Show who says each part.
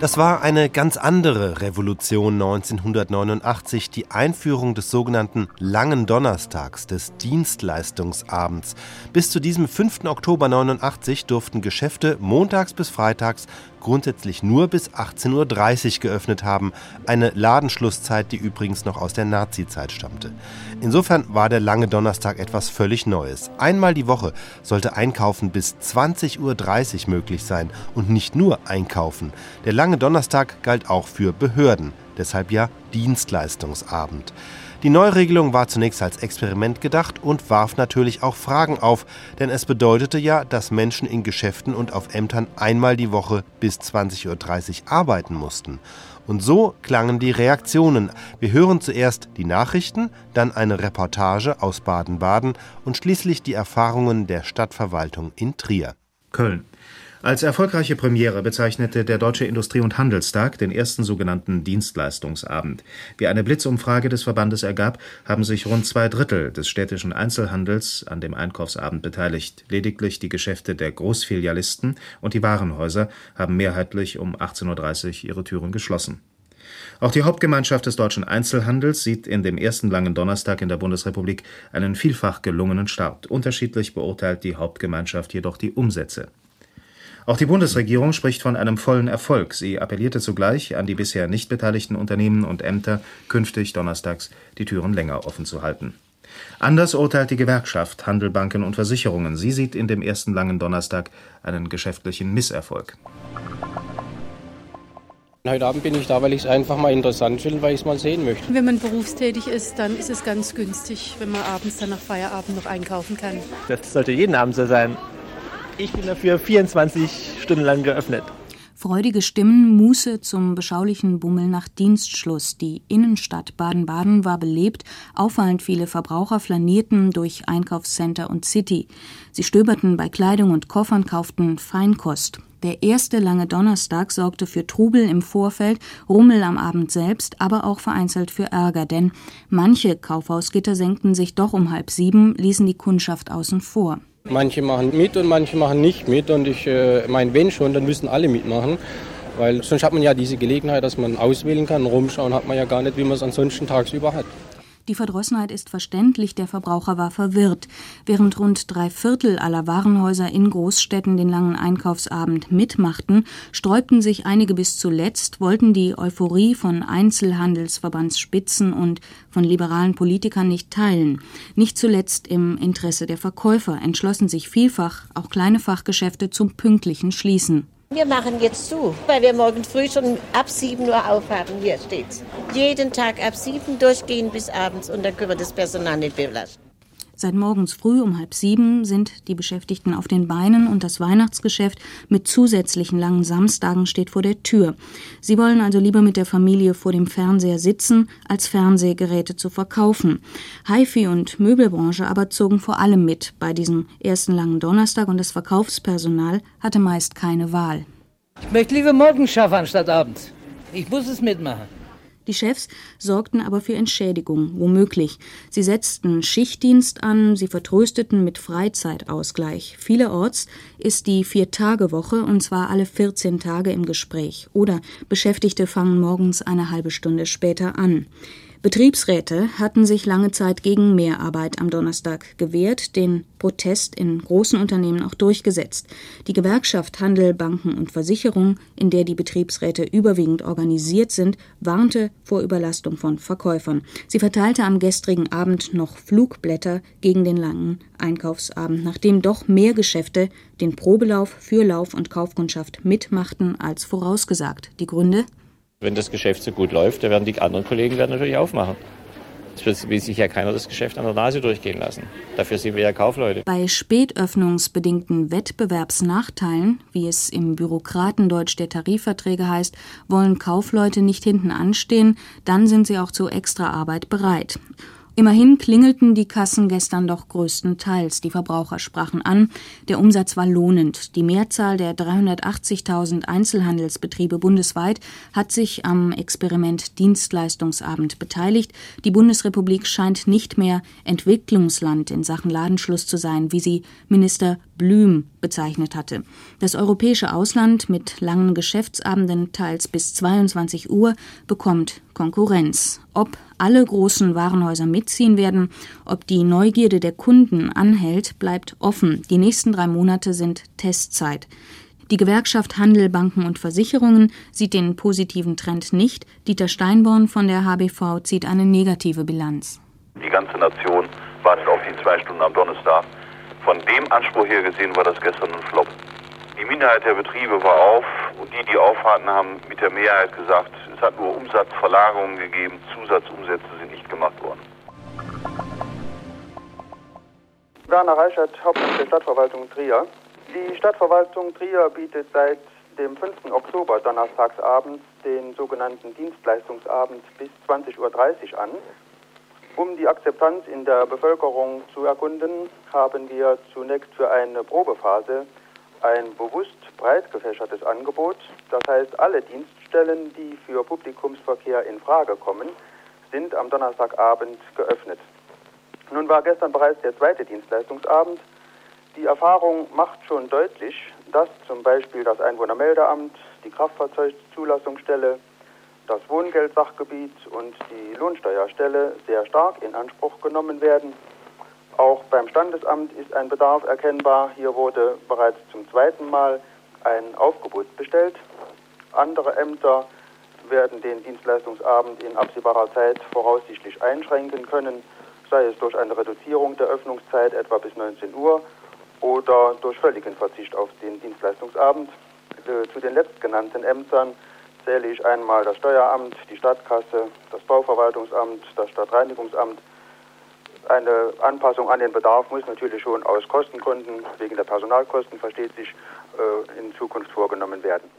Speaker 1: Das war eine ganz andere Revolution 1989, die Einführung des sogenannten Langen Donnerstags, des Dienstleistungsabends. Bis zu diesem 5. Oktober 89 durften Geschäfte montags bis freitags grundsätzlich nur bis 18.30 Uhr geöffnet haben, eine Ladenschlusszeit, die übrigens noch aus der Nazizeit stammte. Insofern war der lange Donnerstag etwas völlig Neues. Einmal die Woche sollte Einkaufen bis 20.30 Uhr möglich sein und nicht nur Einkaufen. Der lange Donnerstag galt auch für Behörden, deshalb ja Dienstleistungsabend. Die Neuregelung war zunächst als Experiment gedacht und warf natürlich auch Fragen auf, denn es bedeutete ja, dass Menschen in Geschäften und auf Ämtern einmal die Woche bis 20.30 Uhr arbeiten mussten. Und so klangen die Reaktionen. Wir hören zuerst die Nachrichten, dann eine Reportage aus Baden-Baden und schließlich die Erfahrungen der Stadtverwaltung in Trier.
Speaker 2: Köln. Als erfolgreiche Premiere bezeichnete der Deutsche Industrie- und Handelstag den ersten sogenannten Dienstleistungsabend. Wie eine Blitzumfrage des Verbandes ergab, haben sich rund zwei Drittel des städtischen Einzelhandels an dem Einkaufsabend beteiligt. Lediglich die Geschäfte der Großfilialisten und die Warenhäuser haben mehrheitlich um 18.30 Uhr ihre Türen geschlossen. Auch die Hauptgemeinschaft des deutschen Einzelhandels sieht in dem ersten langen Donnerstag in der Bundesrepublik einen vielfach gelungenen Start. Unterschiedlich beurteilt die Hauptgemeinschaft jedoch die Umsätze. Auch die Bundesregierung spricht von einem vollen Erfolg. Sie appellierte zugleich an die bisher nicht beteiligten Unternehmen und Ämter, künftig donnerstags die Türen länger offen zu halten. Anders urteilt die Gewerkschaft Handel, Banken und Versicherungen. Sie sieht in dem ersten langen Donnerstag einen geschäftlichen Misserfolg.
Speaker 3: Heute Abend bin ich da, weil ich es einfach mal interessant finde, weil ich es mal sehen möchte.
Speaker 4: Wenn man berufstätig ist, dann ist es ganz günstig, wenn man abends dann nach Feierabend noch einkaufen kann.
Speaker 5: Das sollte jeden Abend so sein. Ich bin dafür 24 Stunden lang geöffnet.
Speaker 6: Freudige Stimmen, Muße zum beschaulichen Bummel nach Dienstschluss. Die Innenstadt Baden-Baden war belebt. Auffallend viele Verbraucher flanierten durch Einkaufscenter und City. Sie stöberten bei Kleidung und Koffern, kauften Feinkost. Der erste lange Donnerstag sorgte für Trubel im Vorfeld, Rummel am Abend selbst, aber auch vereinzelt für Ärger, denn manche Kaufhausgitter senkten sich doch um halb sieben, ließen die Kundschaft außen vor.
Speaker 3: Manche machen mit und manche machen nicht mit. Und ich äh, meine, wenn schon, dann müssen alle mitmachen. Weil sonst hat man ja diese Gelegenheit, dass man auswählen kann. Rumschauen hat man ja gar nicht, wie man es ansonsten tagsüber hat.
Speaker 6: Die Verdrossenheit ist verständlich, der Verbraucher war verwirrt. Während rund drei Viertel aller Warenhäuser in Großstädten den langen Einkaufsabend mitmachten, sträubten sich einige bis zuletzt, wollten die Euphorie von Einzelhandelsverbandsspitzen und von liberalen Politikern nicht teilen. Nicht zuletzt im Interesse der Verkäufer entschlossen sich vielfach auch kleine Fachgeschäfte zum pünktlichen Schließen.
Speaker 7: Wir machen jetzt zu, weil wir morgen früh schon ab 7 Uhr aufhaben. Hier steht's. Jeden Tag ab 7 durchgehen bis abends und dann können wir das Personal nicht belasten.
Speaker 6: Seit morgens früh um halb sieben sind die Beschäftigten auf den Beinen und das Weihnachtsgeschäft mit zusätzlichen langen Samstagen steht vor der Tür. Sie wollen also lieber mit der Familie vor dem Fernseher sitzen, als Fernsehgeräte zu verkaufen. HiFi und Möbelbranche aber zogen vor allem mit bei diesem ersten langen Donnerstag und das Verkaufspersonal hatte meist keine Wahl.
Speaker 8: Ich möchte lieber morgens schaffen anstatt abends. Ich muss es mitmachen.
Speaker 6: Die Chefs sorgten aber für Entschädigung, womöglich. Sie setzten Schichtdienst an, sie vertrösteten mit Freizeitausgleich. Vielerorts ist die Vier-Tage-Woche und zwar alle 14 Tage im Gespräch. Oder Beschäftigte fangen morgens eine halbe Stunde später an. Betriebsräte hatten sich lange Zeit gegen Mehrarbeit am Donnerstag gewehrt, den Protest in großen Unternehmen auch durchgesetzt. Die Gewerkschaft Handel, Banken und Versicherung, in der die Betriebsräte überwiegend organisiert sind, warnte vor Überlastung von Verkäufern. Sie verteilte am gestrigen Abend noch Flugblätter gegen den langen Einkaufsabend, nachdem doch mehr Geschäfte den Probelauf für Lauf- und Kaufkundschaft mitmachten als vorausgesagt. Die Gründe?
Speaker 9: Wenn das Geschäft so gut läuft, dann werden die anderen Kollegen werden natürlich aufmachen. Es will sich ja keiner das Geschäft an der Nase durchgehen lassen. Dafür sind wir ja Kaufleute.
Speaker 6: Bei spätöffnungsbedingten Wettbewerbsnachteilen, wie es im Bürokratendeutsch der Tarifverträge heißt, wollen Kaufleute nicht hinten anstehen, dann sind sie auch zu Extraarbeit bereit. Immerhin klingelten die Kassen gestern doch größtenteils. Die Verbraucher sprachen an, der Umsatz war lohnend. Die Mehrzahl der 380.000 Einzelhandelsbetriebe bundesweit hat sich am Experiment Dienstleistungsabend beteiligt. Die Bundesrepublik scheint nicht mehr Entwicklungsland in Sachen Ladenschluss zu sein, wie sie Minister Blüm bezeichnet hatte. Das europäische Ausland mit langen Geschäftsabenden teils bis 22 Uhr bekommt Konkurrenz. Ob alle großen Warenhäuser mitziehen werden, ob die Neugierde der Kunden anhält, bleibt offen. Die nächsten drei Monate sind Testzeit. Die Gewerkschaft Handel, Banken und Versicherungen sieht den positiven Trend nicht. Dieter Steinborn von der HBV zieht eine negative Bilanz.
Speaker 10: Die ganze Nation wartet auf die zwei Stunden am Donnerstag. Von dem Anspruch her gesehen war das gestern ein Flop. Die Minderheit der Betriebe war auf und die, die aufhatten, haben mit der Mehrheit gesagt, es hat nur Umsatzverlagerungen gegeben, Zusatzumsätze sind nicht gemacht worden.
Speaker 11: Werner Reichert, Hauptmann der Stadtverwaltung Trier. Die Stadtverwaltung Trier bietet seit dem 5. Oktober donnerstagsabends den sogenannten Dienstleistungsabend bis 20.30 Uhr an. Um die Akzeptanz in der Bevölkerung zu erkunden, haben wir zunächst für eine Probephase ein bewusst breit gefächertes Angebot. Das heißt, alle Dienststellen, die für Publikumsverkehr in Frage kommen, sind am Donnerstagabend geöffnet. Nun war gestern bereits der zweite Dienstleistungsabend. Die Erfahrung macht schon deutlich, dass zum Beispiel das Einwohnermeldeamt, die Kraftfahrzeugzulassungsstelle, das Wohngeldsachgebiet und die Lohnsteuerstelle sehr stark in Anspruch genommen werden. Auch beim Standesamt ist ein Bedarf erkennbar. Hier wurde bereits zum zweiten Mal ein Aufgebot bestellt. Andere Ämter werden den Dienstleistungsabend in absehbarer Zeit voraussichtlich einschränken können, sei es durch eine Reduzierung der Öffnungszeit etwa bis 19 Uhr oder durch völligen Verzicht auf den Dienstleistungsabend. Äh, zu den letztgenannten Ämtern zähle ich einmal das Steueramt, die Stadtkasse, das Bauverwaltungsamt, das Stadtreinigungsamt. Eine Anpassung an den Bedarf muss natürlich schon aus Kostengründen, wegen der Personalkosten versteht sich, äh, in Zukunft vorgenommen werden.